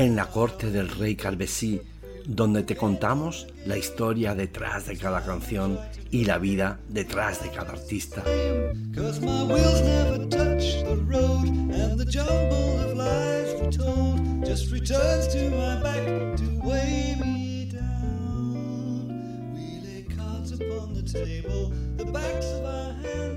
en la corte del rey Carvesí, donde te contamos la historia detrás de cada canción y la vida detrás de cada artista.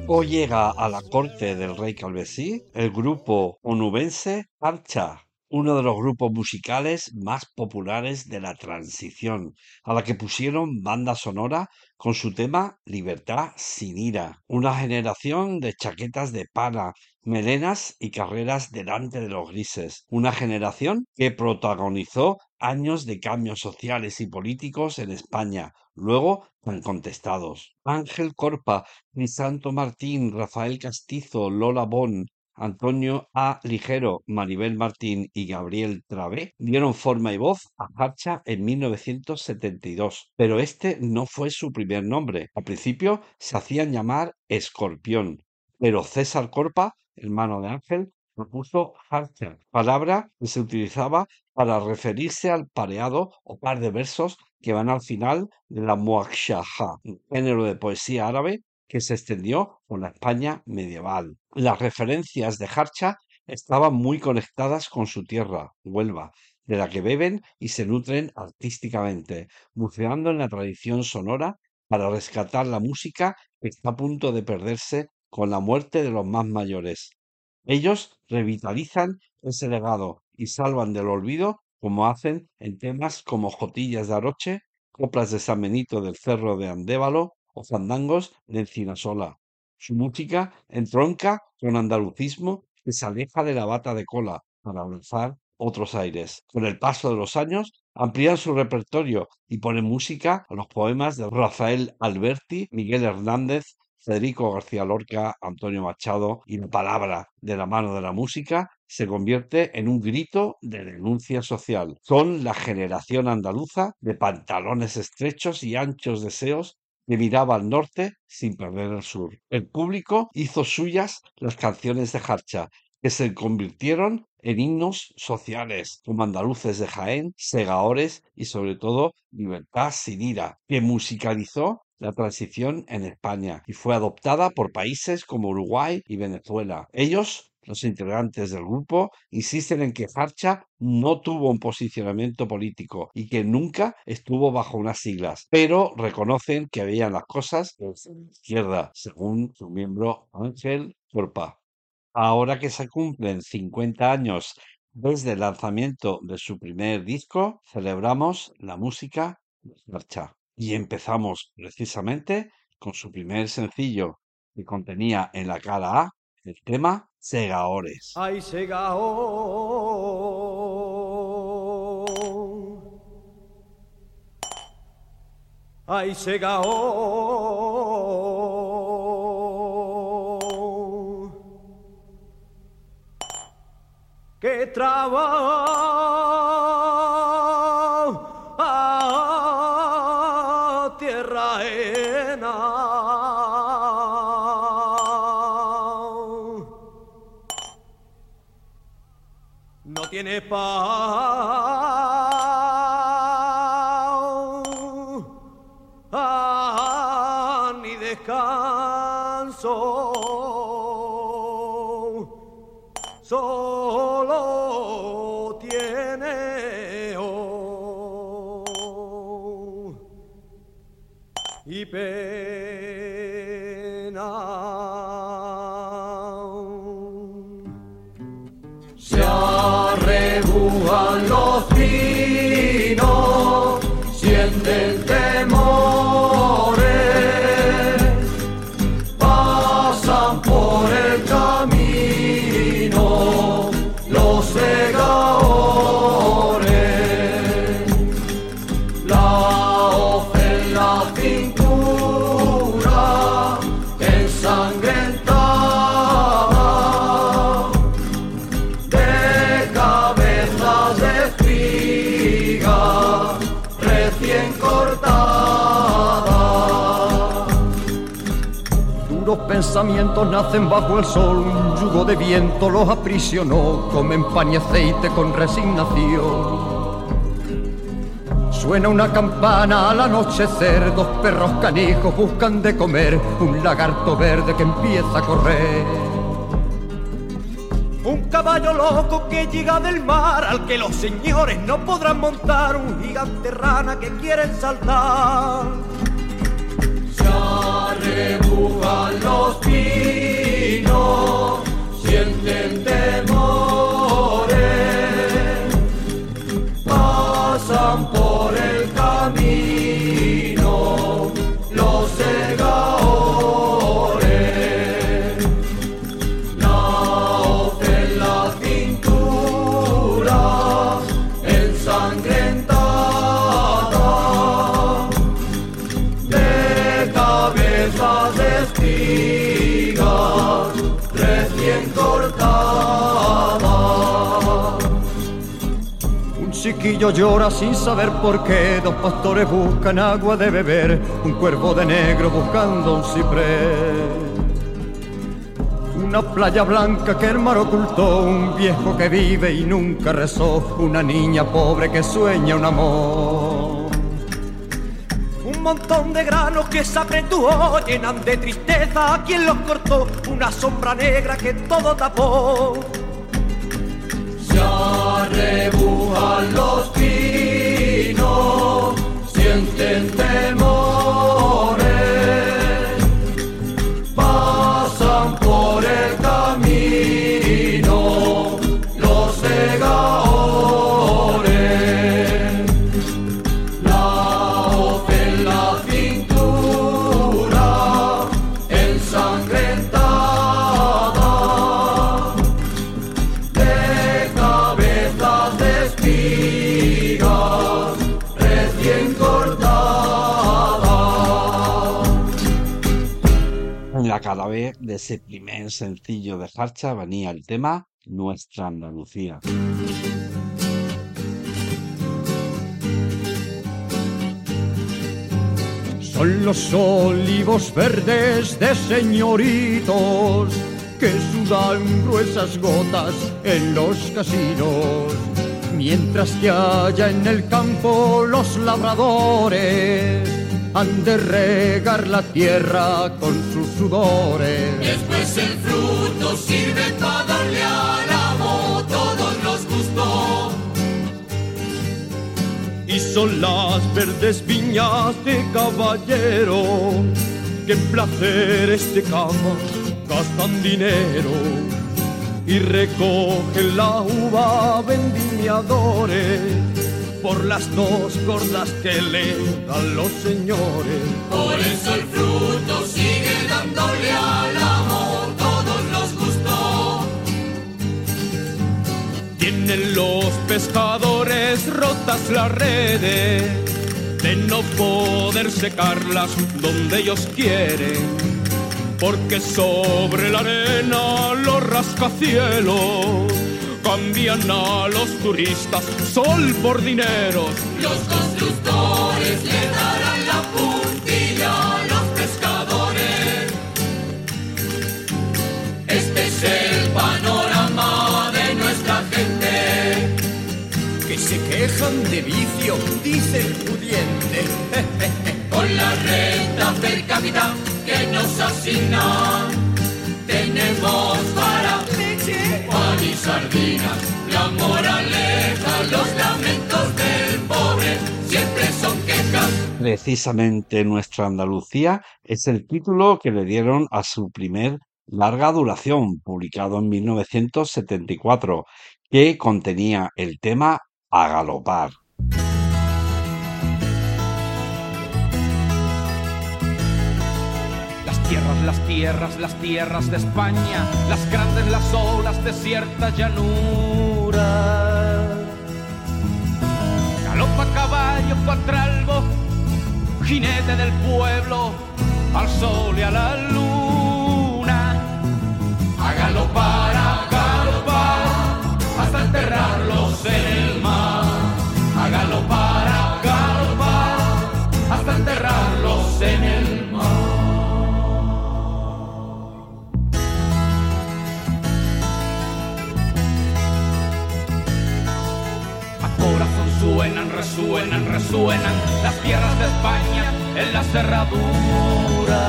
Hoy llega a la corte del rey Calvesí el grupo onubense Archa, uno de los grupos musicales más populares de la transición, a la que pusieron banda sonora con su tema Libertad sin ira. Una generación de chaquetas de pana, melenas y carreras delante de los grises. Una generación que protagonizó años de cambios sociales y políticos en España, luego tan contestados. Ángel Corpa, Santo Martín, Rafael Castizo, Lola Bon, Antonio A. Ligero, Maribel Martín y Gabriel Travé dieron forma y voz a Harcha en 1972, pero este no fue su primer nombre. Al principio se hacían llamar Escorpión, pero César Corpa, hermano de Ángel, propuso Harcha, palabra que se utilizaba para referirse al pareado o par de versos que van al final de la muakshaha, género de poesía árabe que se extendió por la España medieval. Las referencias de Harcha estaban muy conectadas con su tierra, Huelva, de la que beben y se nutren artísticamente, buceando en la tradición sonora para rescatar la música que está a punto de perderse con la muerte de los más mayores. Ellos revitalizan ese legado y salvan del olvido como hacen en temas como Jotillas de Aroche, Coplas de San Benito del Cerro de Andévalo o fandangos de Encinasola. Su música entronca con andalucismo que se aleja de la bata de cola para lanzar otros aires. Con el paso de los años, amplían su repertorio y ponen música a los poemas de Rafael Alberti, Miguel Hernández, Federico García Lorca, Antonio Machado y la palabra de la mano de la música se convierte en un grito de denuncia social. Son la generación andaluza de pantalones estrechos y anchos deseos que miraba al norte sin perder el sur. El público hizo suyas las canciones de Harcha, que se convirtieron en himnos sociales, como andaluces de Jaén, segaores y sobre todo Libertad sin ira, que musicalizó la transición en España y fue adoptada por países como Uruguay y Venezuela. Ellos los integrantes del grupo insisten en que Farcha no tuvo un posicionamiento político y que nunca estuvo bajo unas siglas, pero reconocen que veían las cosas de la izquierda, según su miembro Ángel Corpa. Ahora que se cumplen 50 años desde el lanzamiento de su primer disco, celebramos la música de Farcha. Y empezamos precisamente con su primer sencillo que contenía en la cara A el tema Segaores. Ay, Segaor. Ay, Segaor. Que trabajo tiene paz ni descanso. Solo tiene oh, y los pinos, sienten temores, pensamientos nacen bajo el sol, un yugo de viento los aprisionó, comen pan y aceite con resignación. Suena una campana al anochecer, dos perros canijos buscan de comer, un lagarto verde que empieza a correr. Un caballo loco que llega del mar, al que los señores no podrán montar, un gigante rana que quieren saltar. Se arrebujan los pinos, sienten temores, Chiquillo llora sin saber por qué, dos pastores buscan agua de beber, un cuervo de negro buscando un ciprés. Una playa blanca que el mar ocultó, un viejo que vive y nunca rezó, una niña pobre que sueña un amor. Un montón de granos que se apretujó, llenan de tristeza a quien los cortó, una sombra negra que todo tapó. Se arrebujan los pinos, sienten temores, la cara B de ese primer sencillo de Harcha venía el tema Nuestra Andalucía. Son los olivos verdes de señoritos que sudan gruesas gotas en los casinos, mientras que allá en el campo los labradores han de regar la tierra con sus sudores. Después el fruto sirve para darle al amo todos los gustos. Y son las verdes viñas de caballero que en placeres de cama gastan dinero y recogen la uva vendimiadores por las dos gordas que le dan los señores. Por eso el fruto sigue dándole al amo todos los gustos. Tienen los pescadores rotas las redes de no poder secarlas donde ellos quieren. Porque sobre la arena los rascacielos cambian a los turistas sol por dinero. Los constructores le darán la puntilla a los pescadores. Este es el panorama de nuestra gente. Que se quejan de vicio, Precisamente Nuestra Andalucía es el título que le dieron a su primer larga duración, publicado en 1974, que contenía el tema A galopar. Las tierras, las tierras, las tierras de España, las grandes, las olas de cierta llanura. Galopa caballo cuatralbo, jinete del pueblo, al sol y a la luna. A galopar, suenan, resuenan las tierras de España en la cerradura.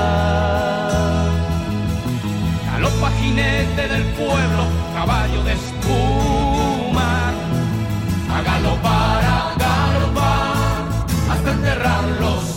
Galopa jinete del pueblo, caballo de espuma, a galopar, a galopar, hasta enterrarlos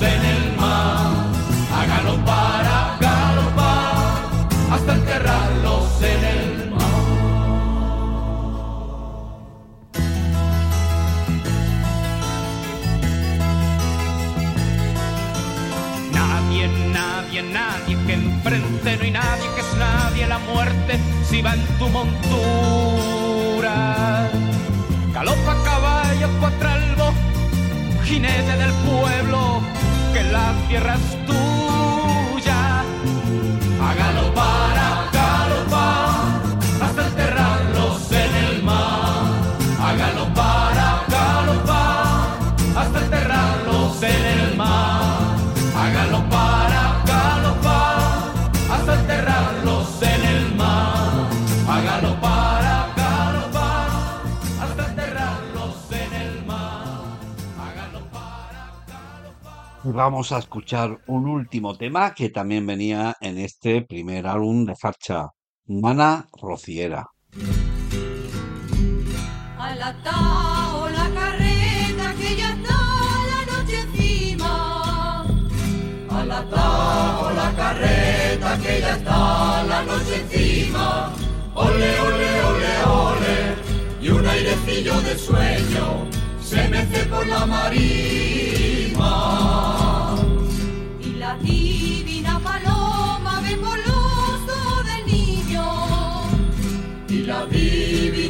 que enfrente no hay nadie que es nadie la muerte si va en tu montura. Galopa caballo cuatralbo, jinete del pueblo, que la tierra es tuya. A galopar, Vamos a escuchar un último tema que también venía en este primer álbum de Farcha, Nana Rociera. Al atao la carreta que ya está la noche encima. Al atao la carreta que ya está la noche encima. Ole, ole, ole, ole. Y un airecillo de sueño se mece por la marima.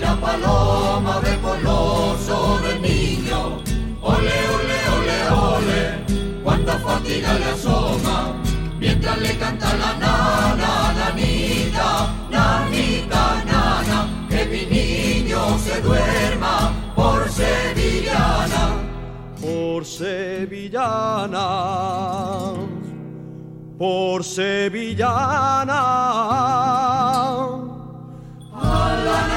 Divina paloma los ojos del niño. Ole, ole, ole, ole. Cuánta fatiga le asoma mientras le canta la nana, nanita, nanita, nana. Que mi niño se duerma por sevillana. por sevillana, por sevillana. De la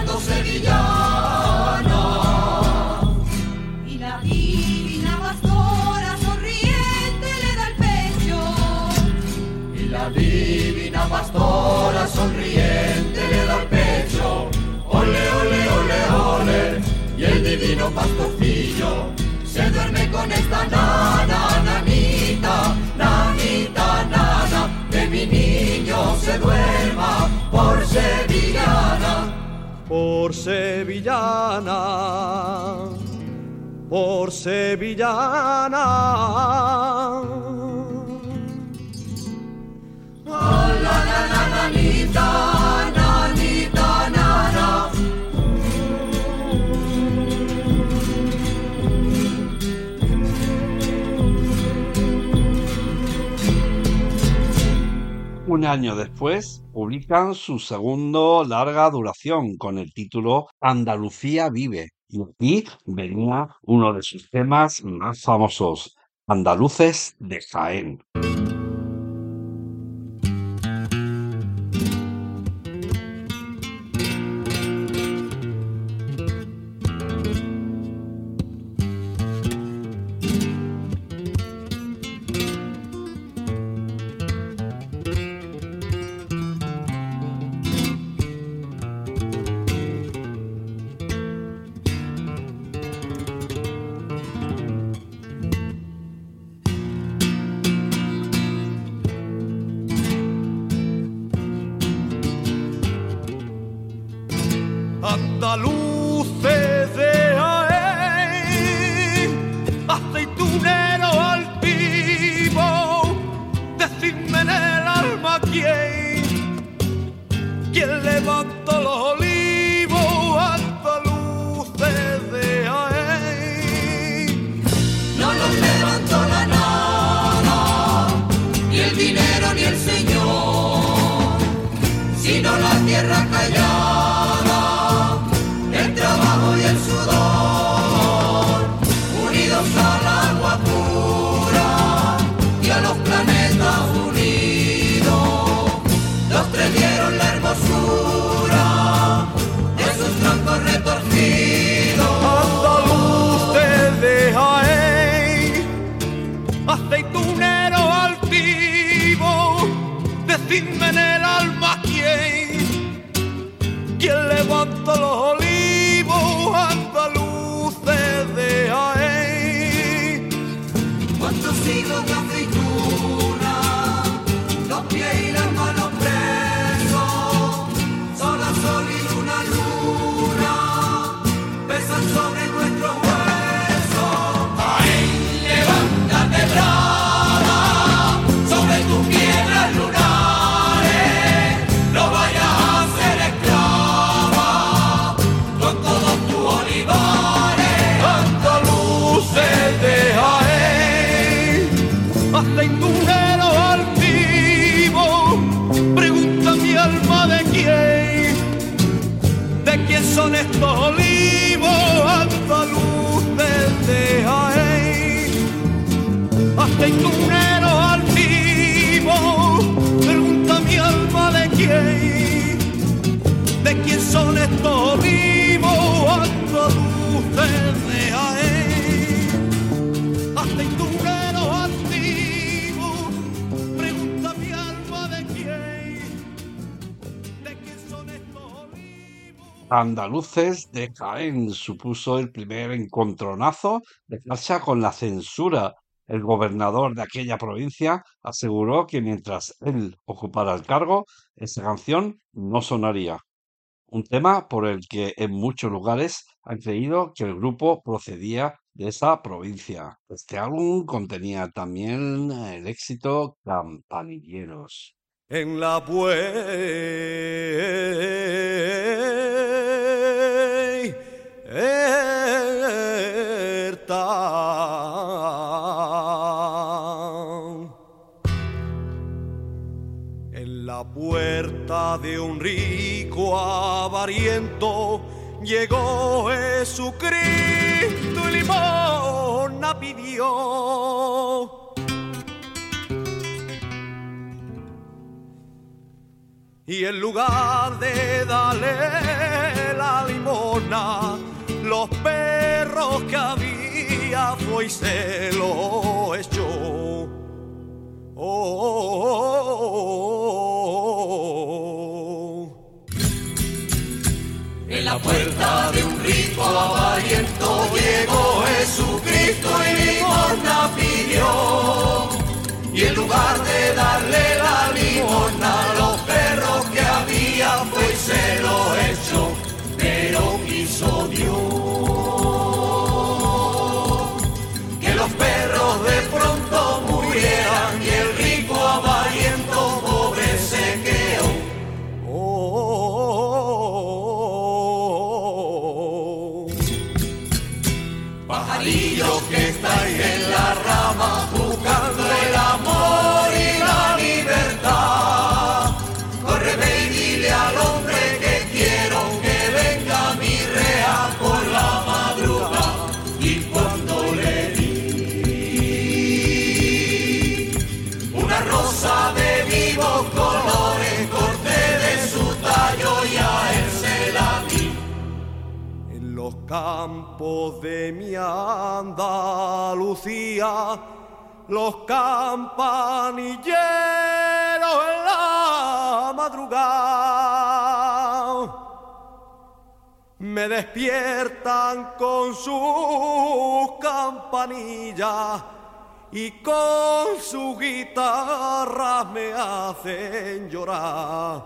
por sevillana. por sevillana, por sevillana. Hola, nana, nanita, nanita, Un año después publican su segundo larga duración con el título Andalucía vive. Y aquí venía uno de sus temas más famosos, Andaluces de Jaén. siglo da de fritura, doppia Andaluces de Jaén supuso el primer encontronazo de Thatcher con la censura. El gobernador de aquella provincia aseguró que mientras él ocupara el cargo, esa canción no sonaría. Un tema por el que en muchos lugares han creído que el grupo procedía de esa provincia. Este álbum contenía también el éxito Campanilleros. en la puerta. De un rico avariento llegó Jesucristo y limosna pidió. Y en lugar de darle la limona, los perros que había fue y se lo echó. Oh, oh, puerta de un rico avariento llegó Jesucristo y limosna pidió. Y en lugar de darle la limosna, los Que estáis en la rama buscando el amor y la libertad. Corre y dile al hombre que quiero que venga mi rea por la madrugada. Y cuando le di una rosa de vivos colores, corté de su tallo y a él se la di. En los campos de mi Andalucía, los campanilleros en la madrugada me despiertan con sus campanillas y con sus guitarras me hacen llorar.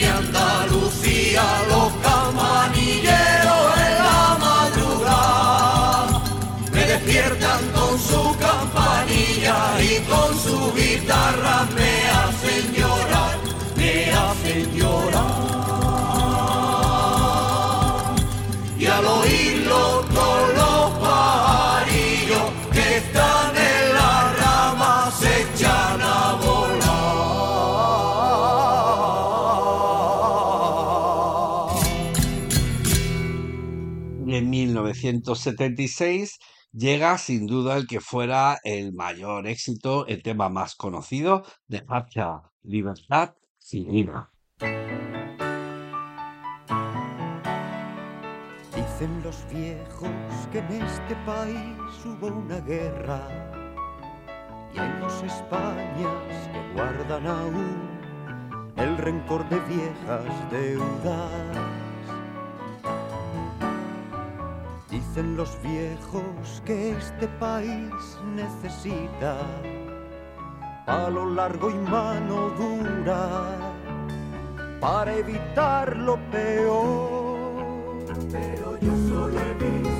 Mi Andalucía, los campanilleros en la madrugada. Me despiertan con su campanilla y con su guitarra 1976 llega sin duda el que fuera el mayor éxito, el tema más conocido de Hacha, Libertad sin ira. Dicen los viejos que en este país hubo una guerra y hay dos Españas que guardan aún el rencor de viejas deudas. Dicen los viejos que este país necesita palo largo y mano dura para evitar lo peor. Pero yo solo he visto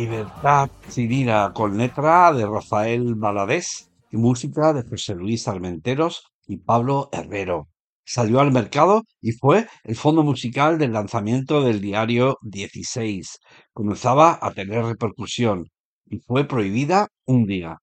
Libertad sin ira con letra de Rafael Valadés y música de José Luis Armenteros y Pablo Herrero. Salió al mercado y fue el fondo musical del lanzamiento del diario 16. Comenzaba a tener repercusión y fue prohibida un día.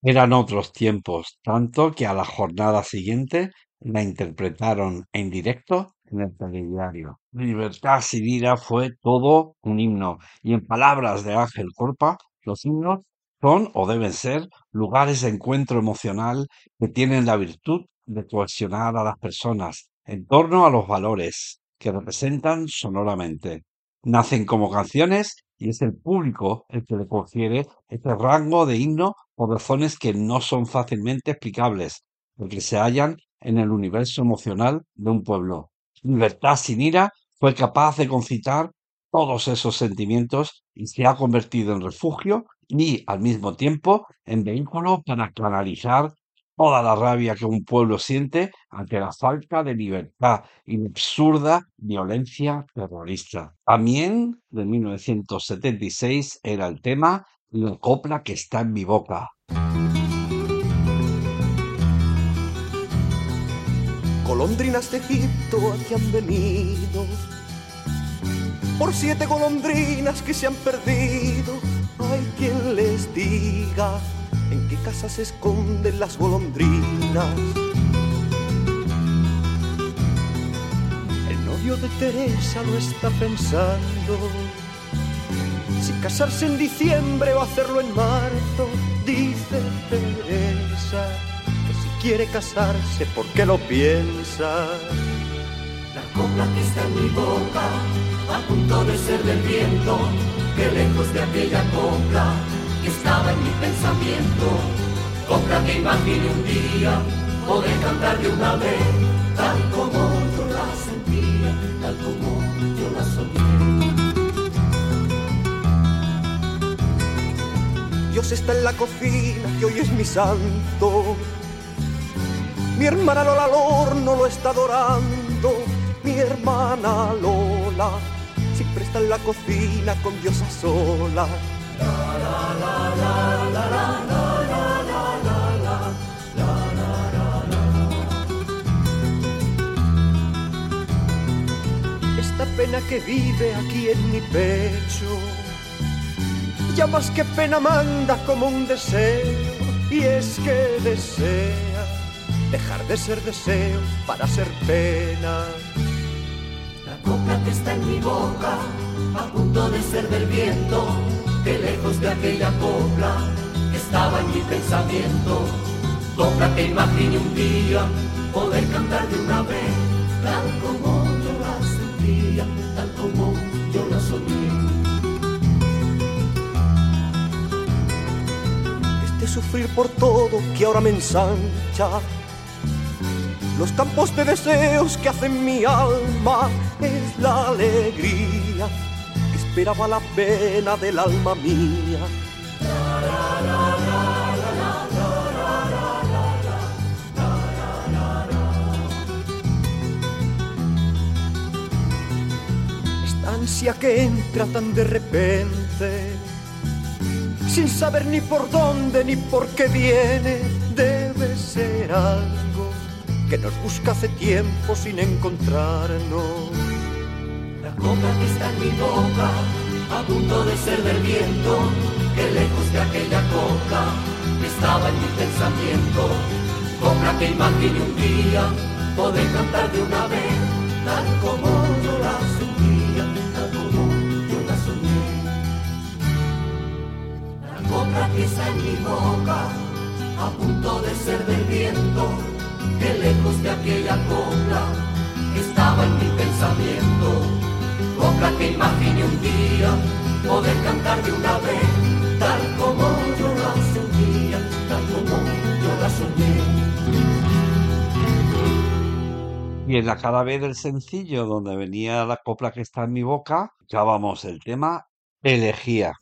Eran otros tiempos, tanto que a la jornada siguiente la interpretaron en directo en el telediario. Libertad sin ira fue todo un himno, y en palabras de Ángel Corpa, los himnos son o deben ser lugares de encuentro emocional que tienen la virtud de cohesionar a las personas en torno a los valores que representan sonoramente. Nacen como canciones y es el público el que le confiere ese rango de himno por razones que no son fácilmente explicables, porque se hallan en el universo emocional de un pueblo. Libertad sin ira fue capaz de concitar todos esos sentimientos y se ha convertido en refugio y al mismo tiempo en vehículo para canalizar toda la rabia que un pueblo siente ante la falta de libertad y absurda violencia terrorista. También de 1976 era el tema La copla que está en mi boca. Golondrinas de Egipto aquí han venido. Por siete golondrinas que se han perdido. Hay quien les diga en qué casa se esconden las golondrinas. El novio de Teresa lo está pensando. Si casarse en diciembre o hacerlo en marzo, dice Teresa quiere casarse, ¿por qué lo piensa? La copla que está en mi boca, a punto de ser del viento, que lejos de aquella copla que estaba en mi pensamiento, copla que imaginé un día poder cantar de una vez, tal como yo la sentía, tal como yo la soñé. Dios está en la cocina y hoy es mi santo. Mi hermana Lola al horno lo está adorando. Mi hermana Lola siempre está en la cocina con Dios a sola. Esta pena que vive aquí en mi pecho ya más que pena manda como un deseo y es que desea dejar de ser deseo para ser pena. La copla que está en mi boca, a punto de ser del viento, que lejos de aquella copla que estaba en mi pensamiento, copla que imaginé un día poder cantar de una vez, tal como yo la sentía, tal como yo la soñé. Este sufrir por todo que ahora me ensancha. Los campos de deseos que hacen mi alma es la alegría que esperaba la pena del alma mía. Esta ansia que entra tan de repente sin saber ni por dónde ni por qué viene, debe ser algo que nos busca hace tiempo sin encontrarnos. La copla que está en mi boca, a punto de ser del viento, que lejos de aquella coca que estaba en mi pensamiento, copla que imaginé un día poder cantar de una vez, tal como yo la sentía, tal como yo la soñé. La copla que está en mi boca, a punto de ser del viento, que lejos de aquella copla estaba en mi pensamiento, copla que imaginé un día poder cantar de una vez, tal como yo la sentía, tal como yo la soñé. Y en la cara B del sencillo, donde venía la copla que está en mi boca, acabamos el tema Elegía.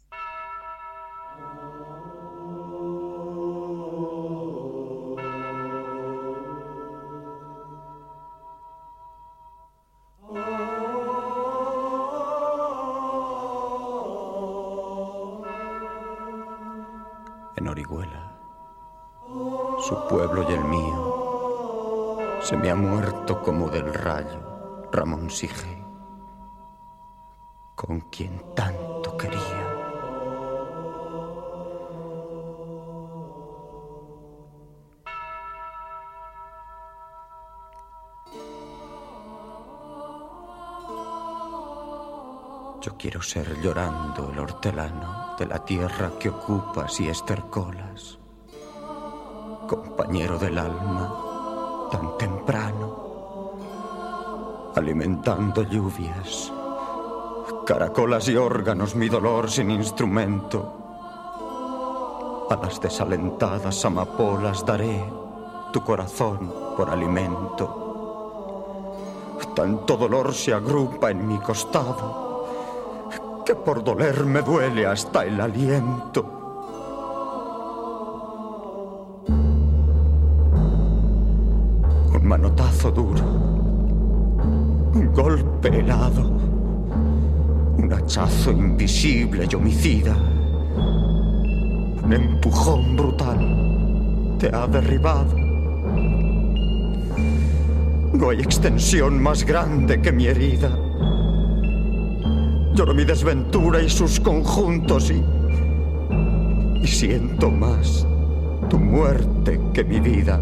Su pueblo y el mío, se me ha muerto como del rayo Ramón Sige, con quien tanto quería. Quiero ser llorando el hortelano de la tierra que ocupas y estercolas, compañero del alma tan temprano, alimentando lluvias, caracolas y órganos mi dolor sin instrumento. A las desalentadas amapolas daré tu corazón por alimento. Tanto dolor se agrupa en mi costado por doler me duele hasta el aliento. Un manotazo duro, un golpe helado, un hachazo invisible y homicida. Un empujón brutal te ha derribado. No hay extensión más grande que mi herida. Lloro mi desventura y sus conjuntos y. y siento más tu muerte que mi vida.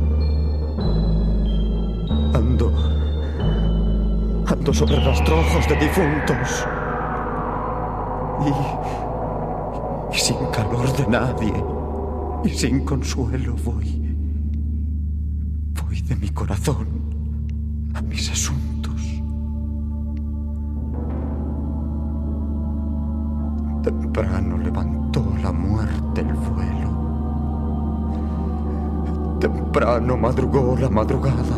Ando. ando sobre rastrojos de difuntos. Y. y sin calor de nadie. Y sin consuelo voy. voy de mi corazón a mis asuntos. Temprano levantó la muerte el vuelo. Temprano madrugó la madrugada.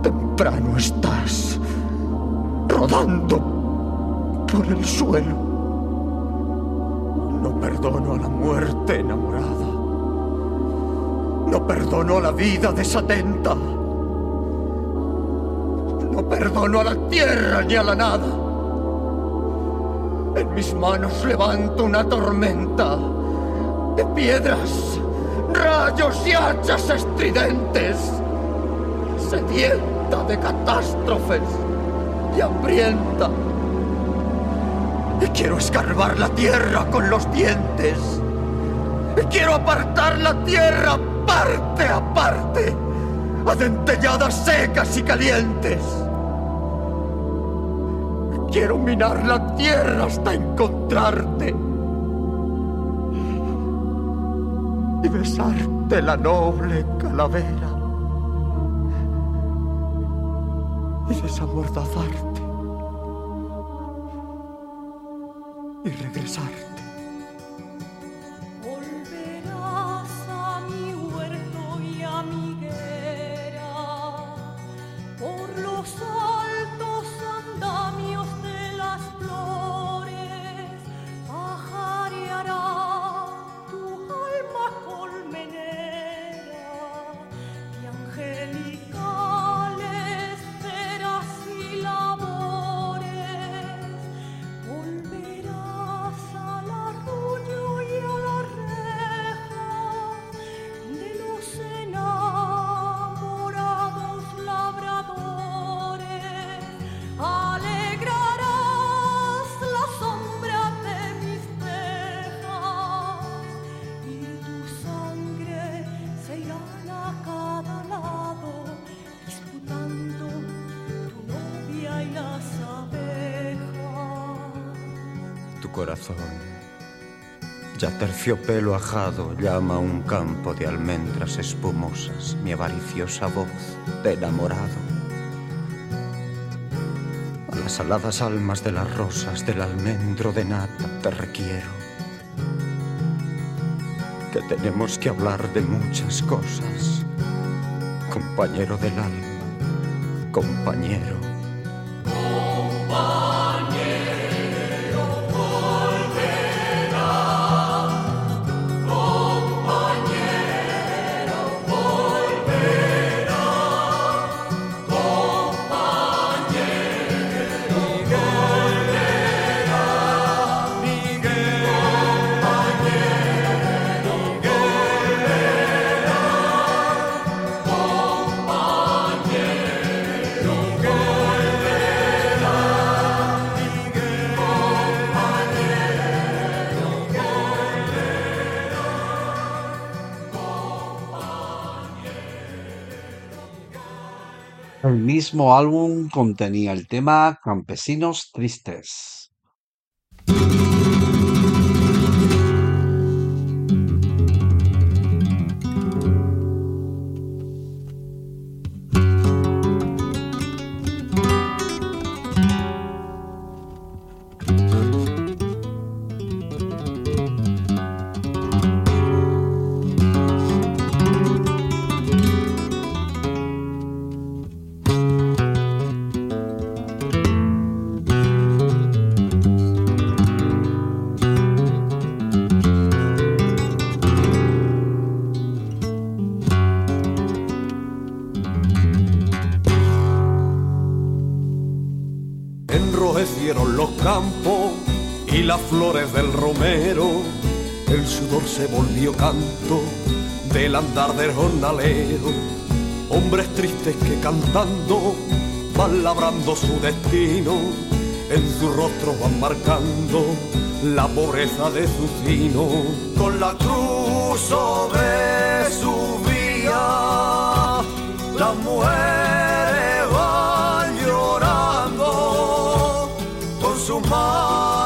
Temprano estás rodando por el suelo. No perdono a la muerte enamorada. No perdono a la vida desatenta. No perdono a la tierra ni a la nada. En mis manos levanto una tormenta de piedras, rayos y hachas estridentes, sedienta de catástrofes y hambrienta. Y quiero escarbar la tierra con los dientes. Y quiero apartar la tierra parte a parte, a dentelladas secas y calientes. Quiero minar la tierra hasta encontrarte. Y besarte la noble calavera. Y desamordazarte. Y regresarte. Tu corazón, ya terciopelo ajado, llama un campo de almendras espumosas mi avariciosa voz de enamorado. A las aladas almas de las rosas del almendro de nata te requiero. Que tenemos que hablar de muchas cosas, compañero del alma, compañero. Mismo álbum contenía el tema Campesinos Tristes. Del romero el sudor se volvió canto del andar del jornalero. Hombres tristes que cantando van labrando su destino, en su rostro van marcando la pobreza de su sino. Con la cruz sobre su vía, las mujeres van llorando con sus manos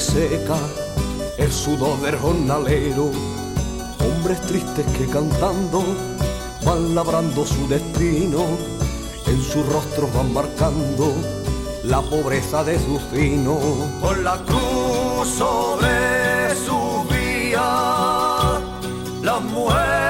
se seca el sudor del jornalero. Hombres tristes que cantando van labrando su destino. En su rostro van marcando la pobreza de su fino. Con la cruz sobre su vía, las mujeres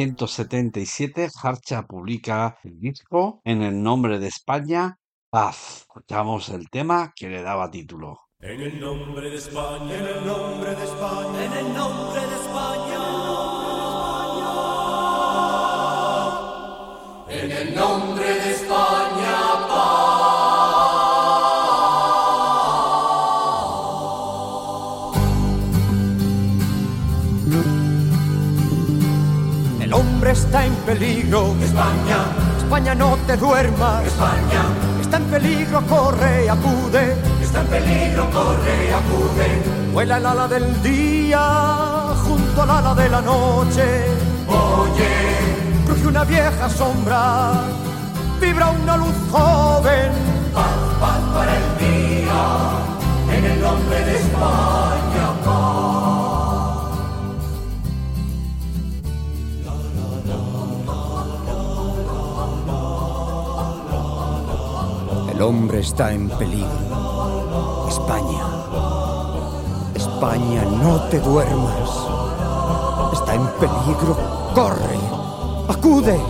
1977, Harcha publica el disco en el nombre de España, Paz. Escuchamos el tema que le daba título. En el nombre de España, en el nombre de España, en el nombre de España. En el nombre de España, El hombre está en peligro. España, España, no te duermas. España, Está en peligro, corre, acude. está en peligro, corre, acude. Vuela el ala del día junto al ala de la noche. Oye, Cruje una vieja sombra, vibra una luz joven. paz, paz para el día. En el nombre de España, El hombre está en peligro. España. España, no te duermas. Está en peligro. Corre. Acude.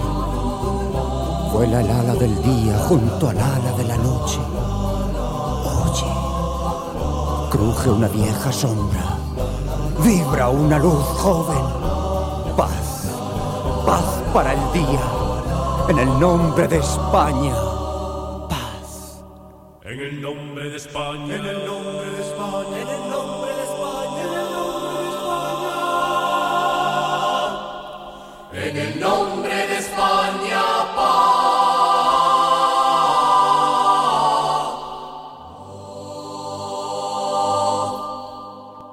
Vuela el ala del día junto al ala de la noche. Oye. Cruje una vieja sombra. Vibra una luz joven. Paz. Paz para el día. En el nombre de España el nombre de España. En el nombre de España. En el nombre de España. En el nombre de España, paz.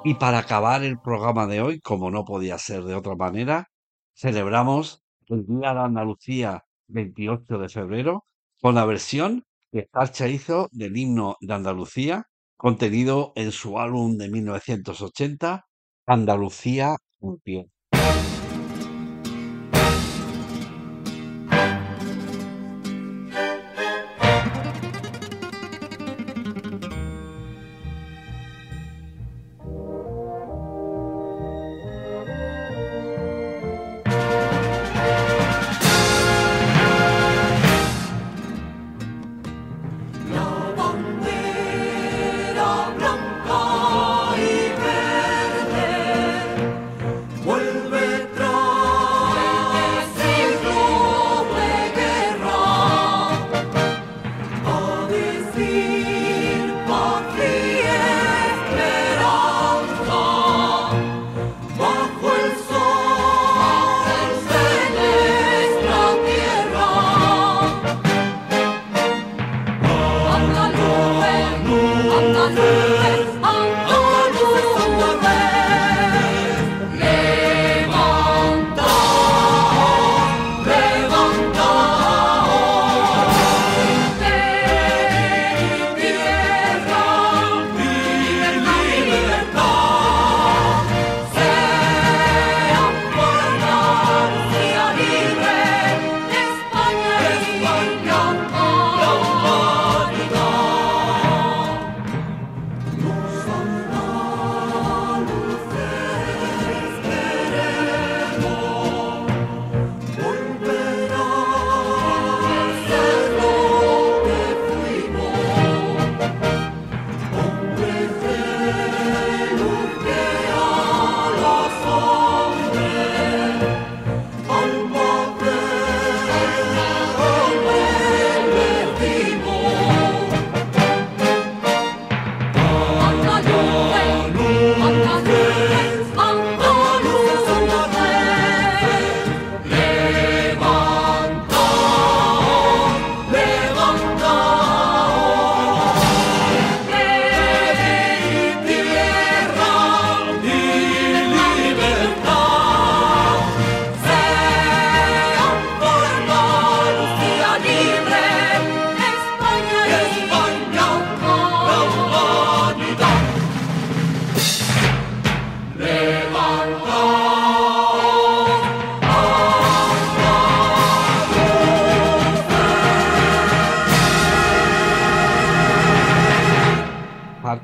Y para acabar el programa de hoy, como no podía ser de otra manera, celebramos el Día de Andalucía 28 de febrero con la versión que Archa hizo del himno de Andalucía, contenido en su álbum de 1980, Andalucía en pie.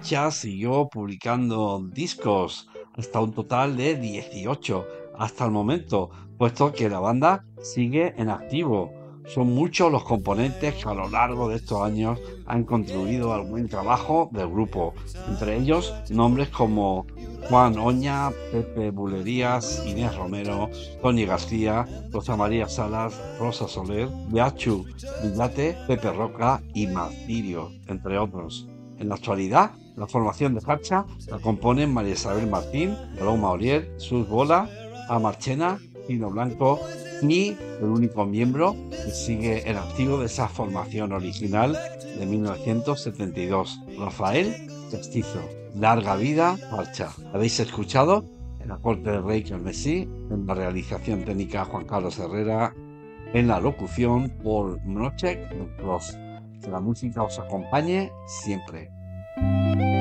Siguió publicando discos hasta un total de 18 hasta el momento, puesto que la banda sigue en activo. Son muchos los componentes que a lo largo de estos años han contribuido al buen trabajo del grupo, entre ellos nombres como Juan Oña, Pepe Bulerías, Inés Romero, Tony García, Rosa María Salas, Rosa Soler, Beachu Villate, Pepe Roca y Martirio, entre otros. En la actualidad, la formación de Hacha la componen María Isabel Martín, Paloma Orier, Sus Bola, Amarchena, Pino Blanco y el único miembro que sigue en activo de esa formación original de 1972, Rafael Castizo. Larga vida, Hacha. ¿Habéis escuchado? En la corte del rey Messi, en la realización técnica Juan Carlos Herrera, en la locución Paul Mrochek Cross. Que la música os acompañe siempre. Música